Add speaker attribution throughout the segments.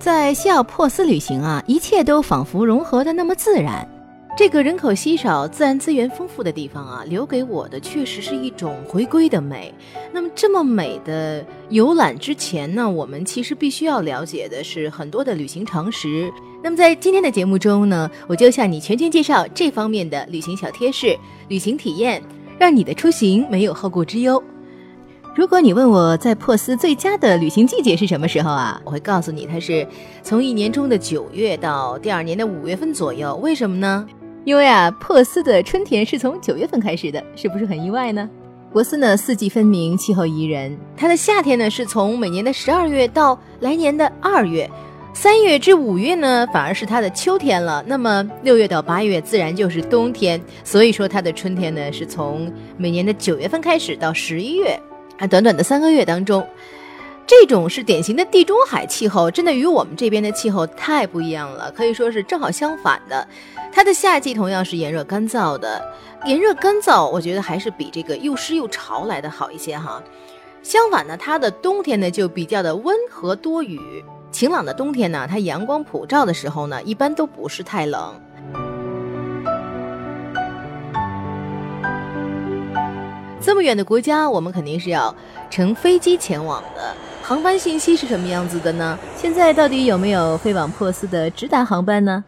Speaker 1: 在西奥珀斯旅行啊，一切都仿佛融合的那么自然。这个人口稀少、自然资源丰富的地方啊，留给我的确实是一种回归的美。那么，这么美的游览之前呢，我们其实必须要了解的是很多的旅行常识。那么，在今天的节目中呢，我就向你全权介绍这方面的旅行小贴士、旅行体验，让你的出行没有后顾之忧。如果你问我在珀斯最佳的旅行季节是什么时候啊？我会告诉你，它是从一年中的九月到第二年的五月份左右。为什么呢？因为啊，珀斯的春天是从九月份开始的，是不是很意外呢？珀斯呢，四季分明，气候宜人。它的夏天呢，是从每年的十二月到来年的二月，三月至五月呢，反而是它的秋天了。那么六月到八月自然就是冬天。所以说，它的春天呢，是从每年的九月份开始到十一月。啊，短短的三个月当中，这种是典型的地中海气候，真的与我们这边的气候太不一样了，可以说是正好相反的。它的夏季同样是炎热干燥的，炎热干燥，我觉得还是比这个又湿又潮来的好一些哈。相反呢，它的冬天呢就比较的温和多雨，晴朗的冬天呢，它阳光普照的时候呢，一般都不是太冷。这么远的国家，我们肯定是要乘飞机前往的。航班信息是什么样子的呢？现在到底有没有飞往珀斯的直达航班呢？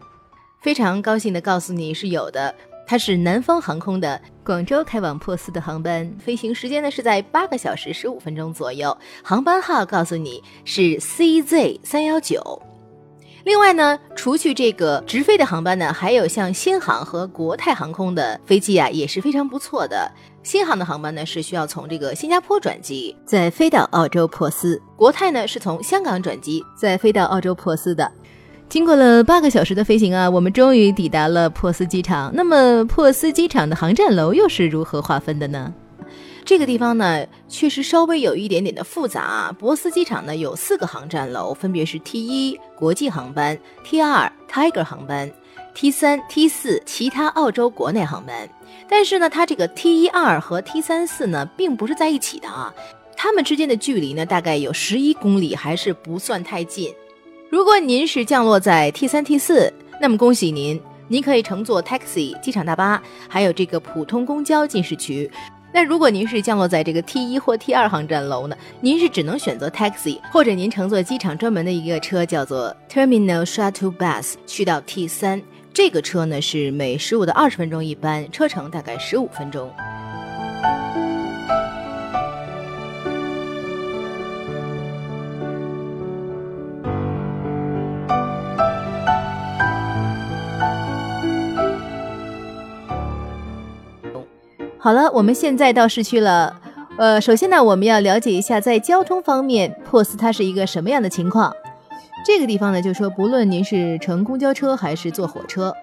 Speaker 1: 非常高兴的告诉你是有的，它是南方航空的广州开往珀斯的航班，飞行时间呢是在八个小时十五分钟左右，航班号告诉你是 CZ 三幺九。另外呢，除去这个直飞的航班呢，还有像新航和国泰航空的飞机啊，也是非常不错的。新航的航班呢是需要从这个新加坡转机，再飞到澳洲珀斯；国泰呢是从香港转机，再飞到澳洲珀斯的。经过了八个小时的飞行啊，我们终于抵达了珀斯机场。那么，珀斯机场的航站楼又是如何划分的呢？这个地方呢，确实稍微有一点点的复杂啊。珀斯机场呢有四个航站楼，分别是 T 一国际航班、T 二 Tiger 航班、T 三、T 四其他澳洲国内航班。但是呢，它这个 T 一二和 T 三四呢，并不是在一起的啊。它们之间的距离呢，大概有十一公里，还是不算太近。如果您是降落在 T 三、T 四，那么恭喜您，您可以乘坐 taxi 机场大巴，还有这个普通公交进市区。那如果您是降落在这个 T 一或 T 二航站楼呢，您是只能选择 taxi，或者您乘坐机场专门的一个车，叫做 Terminal Shuttle Bus，去到 T 三。这个车呢是每十五到二十分钟一班，车程大概十五分钟。好了，我们现在到市区了。呃，首先呢，我们要了解一下在交通方面，珀斯它是一个什么样的情况。这个地方呢，就说不论您是乘公交车还是坐火车，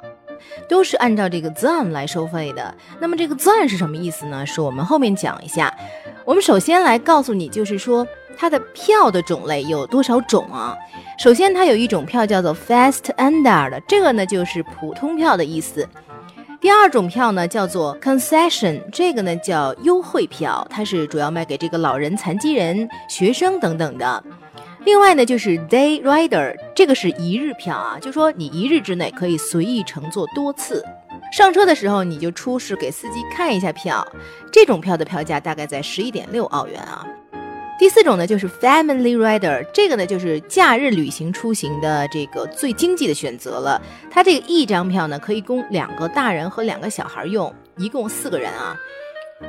Speaker 1: 都是按照这个 ZAM 来收费的。那么这个 ZAM 是什么意思呢？是我们后面讲一下。我们首先来告诉你，就是说它的票的种类有多少种啊？首先，它有一种票叫做 Fast Under 的，这个呢就是普通票的意思。第二种票呢叫做 concession，这个呢叫优惠票，它是主要卖给这个老人、残疾人、学生等等的。另外呢就是 day rider，这个是一日票啊，就说你一日之内可以随意乘坐多次。上车的时候你就出示给司机看一下票，这种票的票价大概在十一点六澳元啊。第四种呢，就是 family rider，这个呢就是假日旅行出行的这个最经济的选择了。它这个一张票呢，可以供两个大人和两个小孩用，一共四个人啊。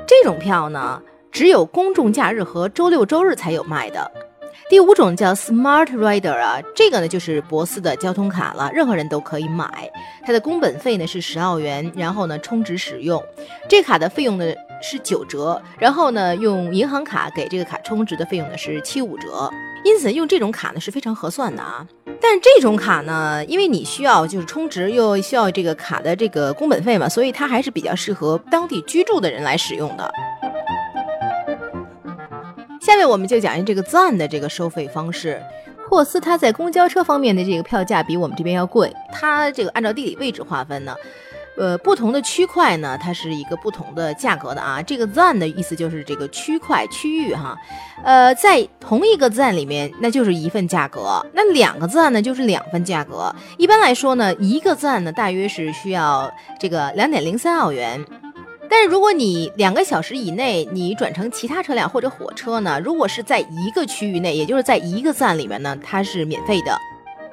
Speaker 1: 这种票呢，只有公众假日和周六周日才有卖的。第五种叫 Smart Rider 啊，这个呢就是博斯的交通卡了，任何人都可以买。它的工本费呢是十澳元，然后呢充值使用。这卡的费用呢是九折，然后呢用银行卡给这个卡充值的费用呢是七五折。因此用这种卡呢是非常合算的啊。但这种卡呢，因为你需要就是充值，又需要这个卡的这个工本费嘛，所以它还是比较适合当地居住的人来使用的。下面我们就讲一下这个赞的这个收费方式。珀斯它在公交车方面的这个票价比我们这边要贵。它这个按照地理位置划分呢，呃，不同的区块呢，它是一个不同的价格的啊。这个赞的意思就是这个区块区域哈，呃，在同一个赞里面，那就是一份价格。那两个赞呢，就是两份价格。一般来说呢，一个赞呢，大约是需要这个两点零三澳元。但是如果你两个小时以内你转乘其他车辆或者火车呢？如果是在一个区域内，也就是在一个站里面呢，它是免费的。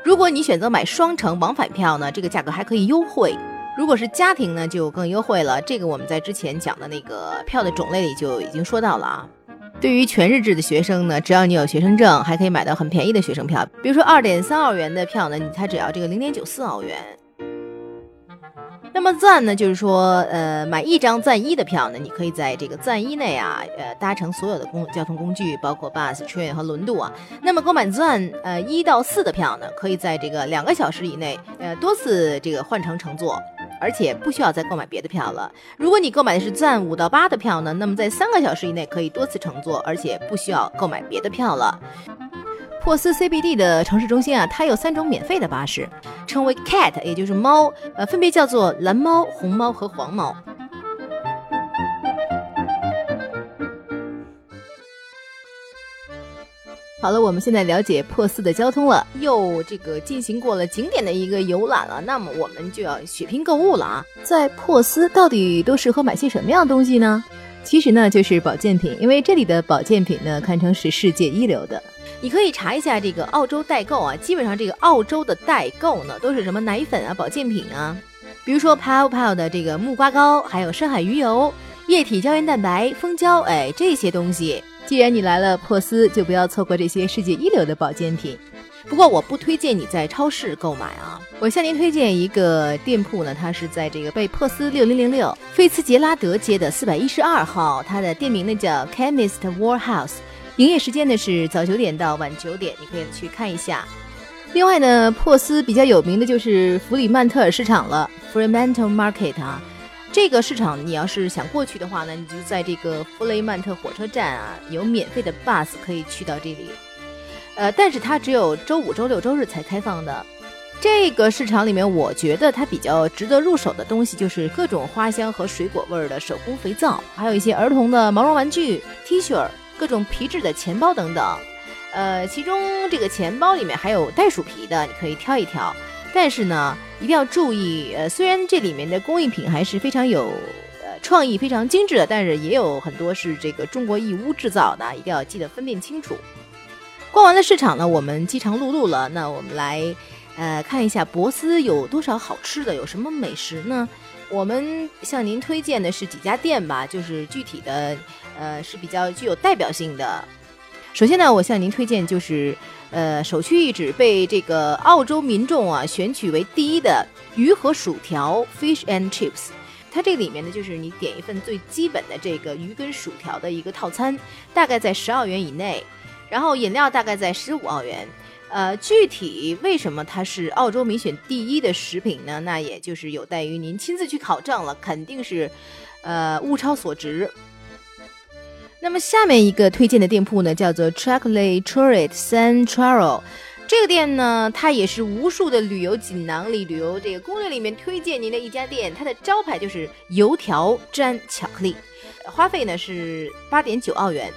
Speaker 1: 如果你选择买双程往返票呢，这个价格还可以优惠。如果是家庭呢，就更优惠了。这个我们在之前讲的那个票的种类里就已经说到了啊。对于全日制的学生呢，只要你有学生证，还可以买到很便宜的学生票，比如说二点三澳元的票呢，你才只要这个零点九四澳元。那么钻呢，就是说，呃，买一张赞一的票呢，你可以在这个赞一内啊，呃，搭乘所有的公交通工具，包括 bus、train 和轮渡啊。那么购买赞呃一到四的票呢，可以在这个两个小时以内，呃，多次这个换乘乘坐，而且不需要再购买别的票了。如果你购买的是赞五到八的票呢，那么在三个小时以内可以多次乘坐，而且不需要购买别的票了。珀斯 CBD 的城市中心啊，它有三种免费的巴士，称为 Cat，也就是猫，呃，分别叫做蓝猫、红猫和黄猫。好了，我们现在了解珀斯的交通了，又这个进行过了景点的一个游览了，那么我们就要血拼购物了啊！在珀斯到底都适合买些什么样的东西呢？其实呢，就是保健品，因为这里的保健品呢，堪称是世界一流的。你可以查一下这个澳洲代购啊，基本上这个澳洲的代购呢，都是什么奶粉啊、保健品啊，比如说 Pau Pau 的这个木瓜膏，还有深海鱼油、液体胶原蛋白、蜂胶，哎，这些东西。既然你来了珀斯，就不要错过这些世界一流的保健品。不过我不推荐你在超市购买啊，我向您推荐一个店铺呢，它是在这个贝珀斯六零零六菲茨杰拉德街的四百一十二号，它的店名呢叫 Chemist Warehouse。营业时间呢是早九点到晚九点，你可以去看一下。另外呢，珀斯比较有名的就是弗里曼特尔市场了 （Fremantle Market） 啊。这个市场你要是想过去的话呢，你就在这个弗雷曼特火车站啊，有免费的 bus 可以去到这里。呃，但是它只有周五、周六、周日才开放的。这个市场里面，我觉得它比较值得入手的东西就是各种花香和水果味儿的手工肥皂，还有一些儿童的毛绒玩具、T 恤。各种皮质的钱包等等，呃，其中这个钱包里面还有袋鼠皮的，你可以挑一挑。但是呢，一定要注意，呃，虽然这里面的工艺品还是非常有呃创意、非常精致的，但是也有很多是这个中国义乌制造的，一定要记得分辨清楚。逛完了市场呢，我们饥肠辘辘了，那我们来呃看一下博斯有多少好吃的，有什么美食呢？我们向您推荐的是几家店吧，就是具体的。呃，是比较具有代表性的。首先呢，我向您推荐就是，呃，首屈一指被这个澳洲民众啊选取为第一的鱼和薯条 （Fish and Chips）。它这里面呢，就是你点一份最基本的这个鱼跟薯条的一个套餐，大概在十澳元以内，然后饮料大概在十五澳元。呃，具体为什么它是澳洲民选第一的食品呢？那也就是有待于您亲自去考证了，肯定是，呃，物超所值。那么下面一个推荐的店铺呢，叫做 Chocolate Turret Central。这个店呢，它也是无数的旅游锦囊里、旅游这个攻略里面推荐您的一家店。它的招牌就是油条沾巧克力，花费呢是八点九澳元。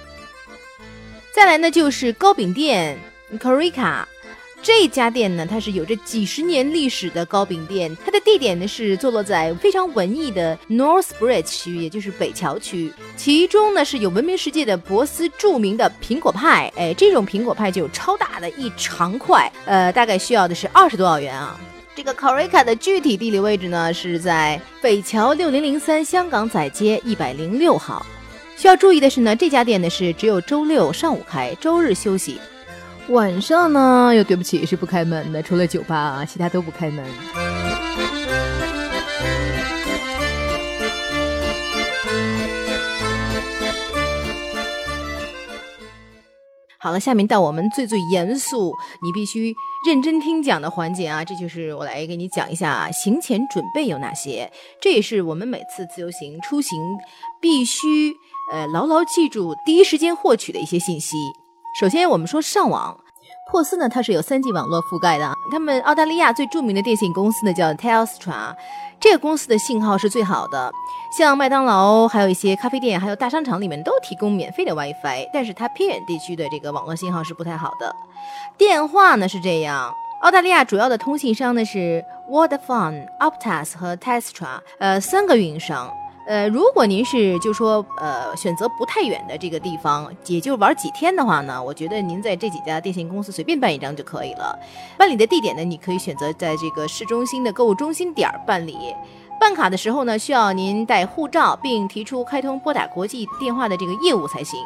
Speaker 1: 再来呢就是糕饼店 Corica。这家店呢，它是有着几十年历史的糕饼店。它的地点呢是坐落在非常文艺的 North Bridge 区，也就是北桥区。其中呢是有闻名世界的博斯著名的苹果派。哎，这种苹果派就有超大的一长块，呃，大概需要的是二十多澳元啊。这个 Corica 的具体地理位置呢是在北桥六零零三香港仔街一百零六号。需要注意的是呢，这家店呢是只有周六上午开，周日休息。晚上呢，又对不起是不开门的，除了酒吧啊，其他都不开门。好了，下面到我们最最严肃，你必须认真听讲的环节啊！这就是我来给你讲一下行前准备有哪些，这也是我们每次自由行出行必须呃牢牢记住、第一时间获取的一些信息。首先，我们说上网，珀斯呢它是有三 G 网络覆盖的，他们澳大利亚最著名的电信公司呢叫 Telstra。这个公司的信号是最好的，像麦当劳，还有一些咖啡店，还有大商场里面都提供免费的 WiFi，但是它偏远地区的这个网络信号是不太好的。电话呢是这样，澳大利亚主要的通信商呢是 Vodafone、Optus 和 Telstra，呃，三个运营商。呃，如果您是就说呃选择不太远的这个地方，也就玩几天的话呢，我觉得您在这几家电信公司随便办一张就可以了。办理的地点呢，你可以选择在这个市中心的购物中心点儿办理。办卡的时候呢，需要您带护照，并提出开通拨打国际电话的这个业务才行。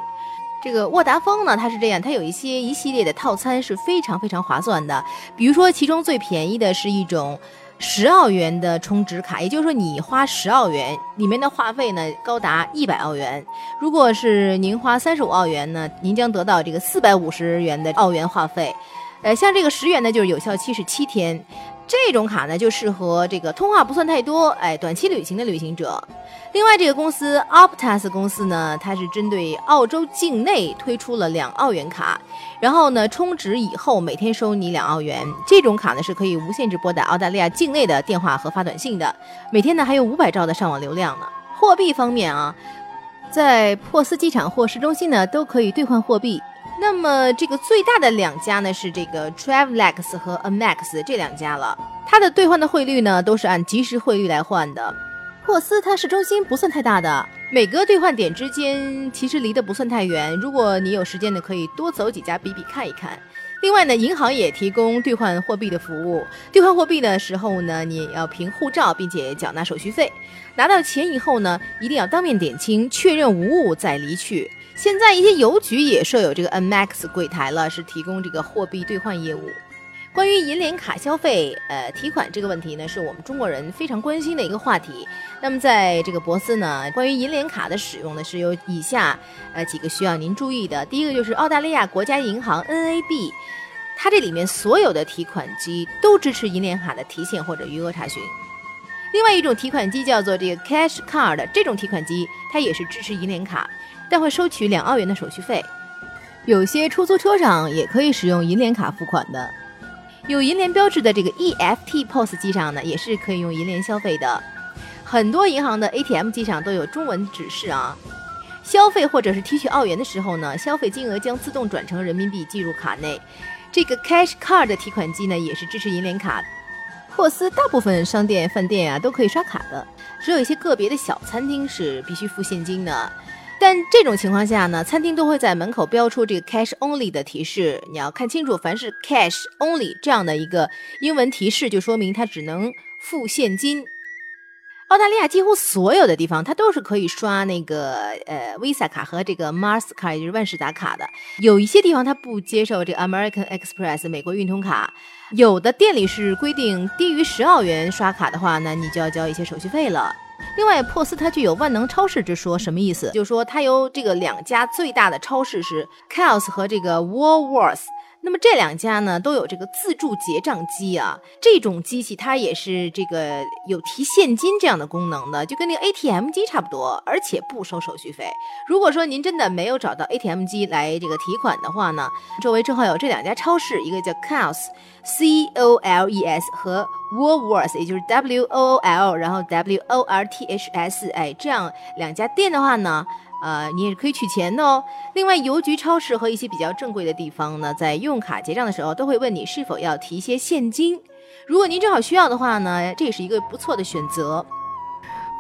Speaker 1: 这个沃达丰呢，它是这样，它有一些一系列的套餐是非常非常划算的，比如说其中最便宜的是一种。十澳元的充值卡，也就是说你花十澳元，里面的话费呢高达一百澳元。如果是您花三十五澳元呢，您将得到这个四百五十元的澳元话费。呃，像这个十元呢，就是有效期是七天。这种卡呢，就适合这个通话不算太多，哎，短期旅行的旅行者。另外，这个公司 Optus 公司呢，它是针对澳洲境内推出了两澳元卡，然后呢，充值以后每天收你两澳元。这种卡呢，是可以无限制拨打澳大利亚境内的电话和发短信的，每天呢还有五百兆的上网流量呢。货币方面啊，在珀斯机场或市中心呢，都可以兑换货币。那么这个最大的两家呢是这个 Travelex 和 Amex 这两家了，它的兑换的汇率呢都是按即时汇率来换的。珀斯它市中心不算太大的，每个兑换点之间其实离得不算太远。如果你有时间呢，可以多走几家比比看一看。另外呢，银行也提供兑换货币的服务。兑换货币的时候呢，你要凭护照，并且缴纳手续费。拿到钱以后呢，一定要当面点清，确认无误再离去。现在一些邮局也设有这个 N Max 柜台了，是提供这个货币兑换业务。关于银联卡消费，呃，提款这个问题呢，是我们中国人非常关心的一个话题。那么在这个博斯呢，关于银联卡的使用呢，是有以下呃几个需要您注意的。第一个就是澳大利亚国家银行 NAB，它这里面所有的提款机都支持银联卡的提现或者余额查询。另外一种提款机叫做这个 Cash Card，这种提款机它也是支持银联卡。但会收取两澳元的手续费，有些出租车上也可以使用银联卡付款的。有银联标志的这个 EFT POS 机上呢，也是可以用银联消费的。很多银行的 ATM 机上都有中文指示啊。消费或者是提取澳元的时候呢，消费金额将自动转成人民币计入卡内。这个 Cash Card 的提款机呢，也是支持银联卡。珀斯大部分商店、饭店啊都可以刷卡的，只有一些个别的小餐厅是必须付现金的。但这种情况下呢，餐厅都会在门口标出这个 cash only 的提示，你要看清楚，凡是 cash only 这样的一个英文提示，就说明它只能付现金。澳大利亚几乎所有的地方，它都是可以刷那个呃 Visa 卡和这个 Mastercard，也就是万事达卡的。有一些地方它不接受这个 American Express 美国运通卡，有的店里是规定低于十澳元刷卡的话呢，你就要交一些手续费了。另外，珀斯它具有万能超市之说，什么意思？就是说它有这个两家最大的超市是 Kels 和这个 Woolworths。那么这两家呢都有这个自助结账机啊，这种机器它也是这个有提现金这样的功能的，就跟那个 ATM 机差不多，而且不收手续费。如果说您真的没有找到 ATM 机来这个提款的话呢，周围正好有这两家超市，一个叫 c o l s C O L E S 和 w o l w o r t h 也就是 W O O L，然后 W O R T H S，哎，这样两家店的话呢。呃，你也可以取钱的哦。另外，邮局、超市和一些比较正规的地方呢，在用卡结账的时候，都会问你是否要提一些现金。如果您正好需要的话呢，这也是一个不错的选择。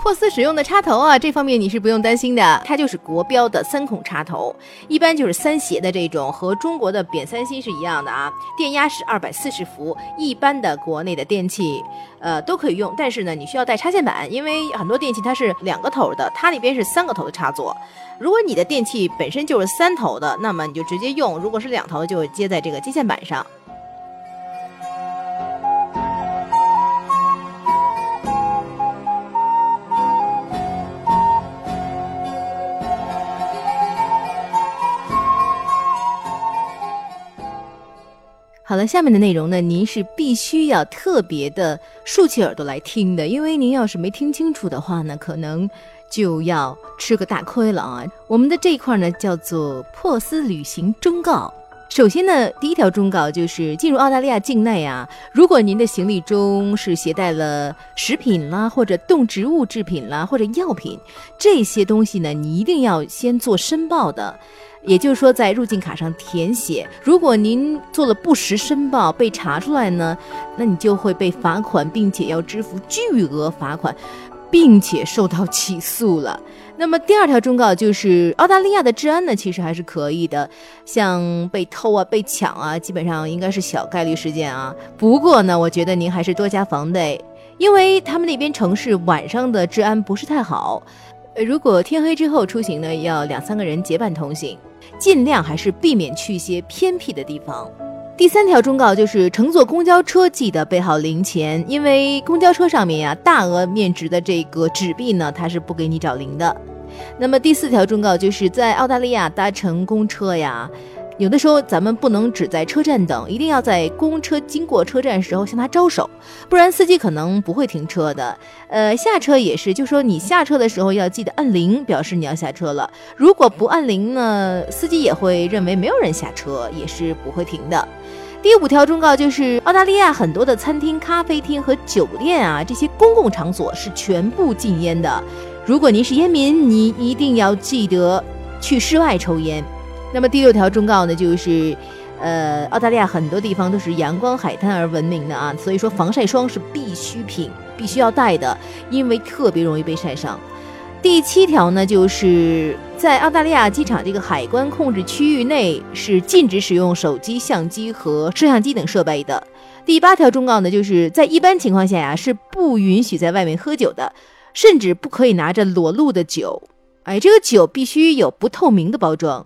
Speaker 1: 珀斯使用的插头啊，这方面你是不用担心的，它就是国标的三孔插头，一般就是三斜的这种，和中国的扁三芯是一样的啊。电压是二百四十伏，一般的国内的电器，呃都可以用，但是呢，你需要带插线板，因为很多电器它是两个头的，它那边是三个头的插座。如果你的电器本身就是三头的，那么你就直接用；如果是两头，就接在这个接线板上。好了，下面的内容呢，您是必须要特别的竖起耳朵来听的，因为您要是没听清楚的话呢，可能就要吃个大亏了啊。我们的这一块呢，叫做珀斯旅行忠告。首先呢，第一条忠告就是进入澳大利亚境内啊，如果您的行李中是携带了食品啦，或者动植物制品啦，或者药品这些东西呢，你一定要先做申报的。也就是说，在入境卡上填写，如果您做了不实申报被查出来呢，那你就会被罚款，并且要支付巨额罚款，并且受到起诉了。那么第二条忠告就是，澳大利亚的治安呢，其实还是可以的，像被偷啊、被抢啊，基本上应该是小概率事件啊。不过呢，我觉得您还是多加防备，因为他们那边城市晚上的治安不是太好。如果天黑之后出行呢，要两三个人结伴同行。尽量还是避免去一些偏僻的地方。第三条忠告就是，乘坐公交车记得备好零钱，因为公交车上面呀，大额面值的这个纸币呢，它是不给你找零的。那么第四条忠告就是在澳大利亚搭乘公车呀。有的时候咱们不能只在车站等，一定要在公车经过车站时候向他招手，不然司机可能不会停车的。呃，下车也是，就说你下车的时候要记得按铃，表示你要下车了。如果不按铃呢，司机也会认为没有人下车，也是不会停的。第五条忠告就是，澳大利亚很多的餐厅、咖啡厅和酒店啊，这些公共场所是全部禁烟的。如果您是烟民，你一定要记得去室外抽烟。那么第六条忠告呢，就是，呃，澳大利亚很多地方都是阳光海滩而闻名的啊，所以说防晒霜是必需品，必须要带的，因为特别容易被晒伤。第七条呢，就是在澳大利亚机场这个海关控制区域内是禁止使用手机、相机和摄像机等设备的。第八条忠告呢，就是在一般情况下呀，是不允许在外面喝酒的，甚至不可以拿着裸露的酒，哎，这个酒必须有不透明的包装。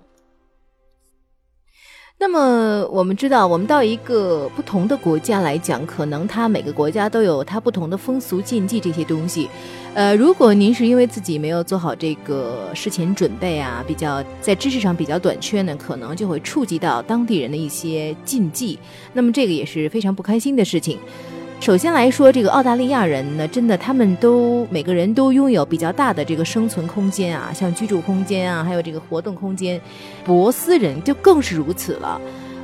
Speaker 1: 那么我们知道，我们到一个不同的国家来讲，可能它每个国家都有它不同的风俗禁忌这些东西。呃，如果您是因为自己没有做好这个事前准备啊，比较在知识上比较短缺呢，可能就会触及到当地人的一些禁忌。那么这个也是非常不开心的事情。首先来说，这个澳大利亚人呢，真的他们都每个人都拥有比较大的这个生存空间啊，像居住空间啊，还有这个活动空间。博斯人就更是如此了，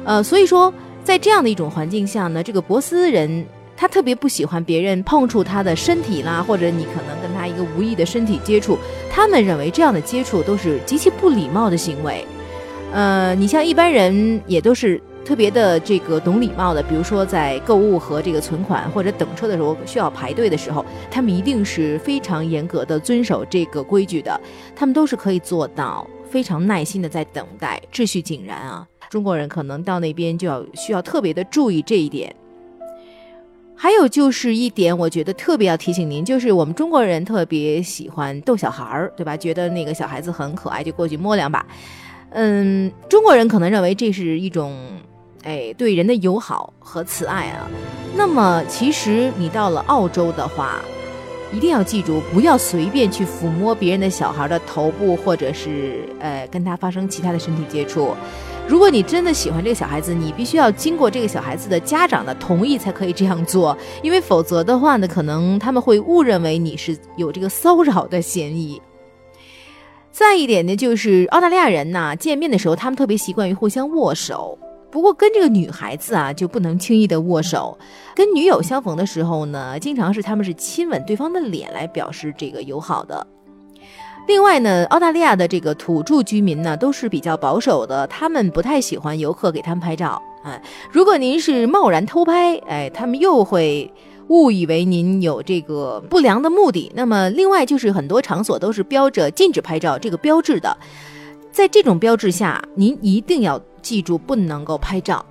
Speaker 1: 呃，所以说在这样的一种环境下呢，这个博斯人他特别不喜欢别人碰触他的身体啦，或者你可能跟他一个无意的身体接触，他们认为这样的接触都是极其不礼貌的行为。呃，你像一般人也都是。特别的这个懂礼貌的，比如说在购物和这个存款或者等车的时候需要排队的时候，他们一定是非常严格的遵守这个规矩的。他们都是可以做到非常耐心的在等待，秩序井然啊。中国人可能到那边就要需要特别的注意这一点。还有就是一点，我觉得特别要提醒您，就是我们中国人特别喜欢逗小孩儿，对吧？觉得那个小孩子很可爱，就过去摸两把。嗯，中国人可能认为这是一种。哎，对人的友好和慈爱啊，那么其实你到了澳洲的话，一定要记住，不要随便去抚摸别人的小孩的头部，或者是呃跟他发生其他的身体接触。如果你真的喜欢这个小孩子，你必须要经过这个小孩子的家长的同意才可以这样做，因为否则的话呢，可能他们会误认为你是有这个骚扰的嫌疑。再一点呢，就是澳大利亚人呐，见面的时候他们特别习惯于互相握手。不过跟这个女孩子啊，就不能轻易的握手。跟女友相逢的时候呢，经常是他们是亲吻对方的脸来表示这个友好的。另外呢，澳大利亚的这个土著居民呢，都是比较保守的，他们不太喜欢游客给他们拍照。哎，如果您是贸然偷拍，哎，他们又会误以为您有这个不良的目的。那么，另外就是很多场所都是标着禁止拍照这个标志的，在这种标志下，您一定要记住不能够拍照。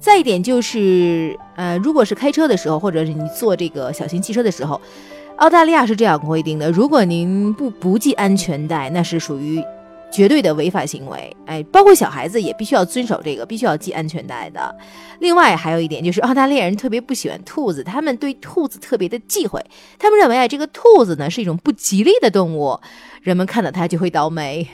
Speaker 1: 再一点就是，呃，如果是开车的时候，或者是你坐这个小型汽车的时候，澳大利亚是这样规定的：如果您不不系安全带，那是属于绝对的违法行为。哎，包括小孩子也必须要遵守这个，必须要系安全带的。另外还有一点就是，澳大利亚人特别不喜欢兔子，他们对兔子特别的忌讳，他们认为啊，这个兔子呢是一种不吉利的动物，人们看到它就会倒霉。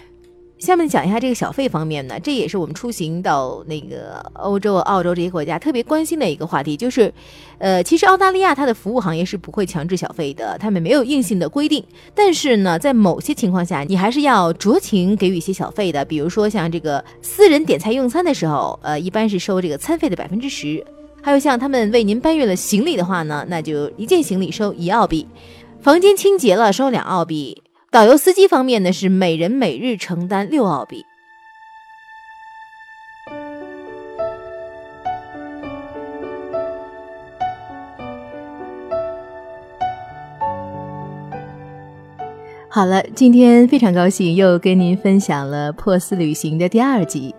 Speaker 1: 下面讲一下这个小费方面呢，这也是我们出行到那个欧洲、澳洲这些国家特别关心的一个话题，就是，呃，其实澳大利亚它的服务行业是不会强制小费的，他们没有硬性的规定，但是呢，在某些情况下，你还是要酌情给予一些小费的，比如说像这个私人点菜用餐的时候，呃，一般是收这个餐费的百分之十，还有像他们为您搬运了行李的话呢，那就一件行李收一澳币，房间清洁了收两澳币。导游司机方面呢，是每人每日承担六澳币。好了，今天非常高兴又跟您分享了珀斯旅行的第二集，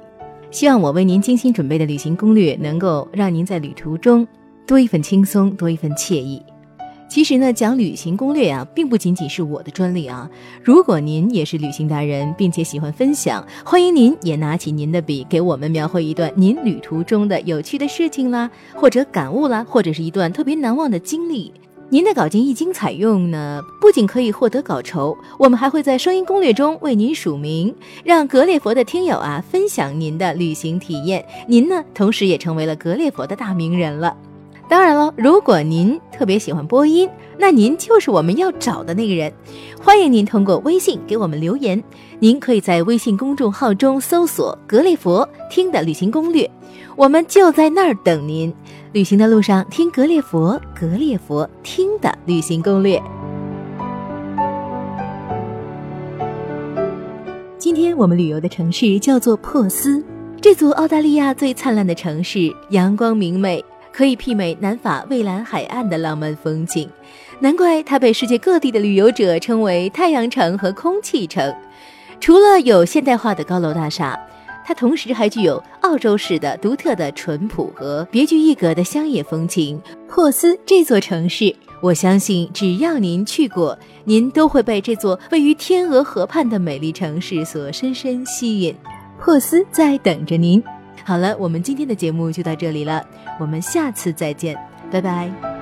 Speaker 1: 希望我为您精心准备的旅行攻略能够让您在旅途中多一份轻松，多一份惬意。其实呢，讲旅行攻略啊，并不仅仅是我的专利啊。如果您也是旅行达人，并且喜欢分享，欢迎您也拿起您的笔，给我们描绘一段您旅途中的有趣的事情啦，或者感悟啦，或者是一段特别难忘的经历。您的稿件一经采用呢，不仅可以获得稿酬，我们还会在声音攻略中为您署名，让格列佛的听友啊分享您的旅行体验。您呢，同时也成为了格列佛的大名人了。当然了，如果您特别喜欢播音，那您就是我们要找的那个人。欢迎您通过微信给我们留言。您可以在微信公众号中搜索“格列佛听的旅行攻略”，我们就在那儿等您。旅行的路上听格列佛，格列佛听的旅行攻略。今天我们旅游的城市叫做珀斯，这座澳大利亚最灿烂的城市，阳光明媚。可以媲美南法蔚蓝海岸的浪漫风景，难怪它被世界各地的旅游者称为“太阳城”和“空气城”。除了有现代化的高楼大厦，它同时还具有澳洲式的独特的淳朴和别具一格的乡野风情。珀斯这座城市，我相信只要您去过，您都会被这座位于天鹅河畔的美丽城市所深深吸引。珀斯在等着您。好了，我们今天的节目就到这里了，我们下次再见，拜拜。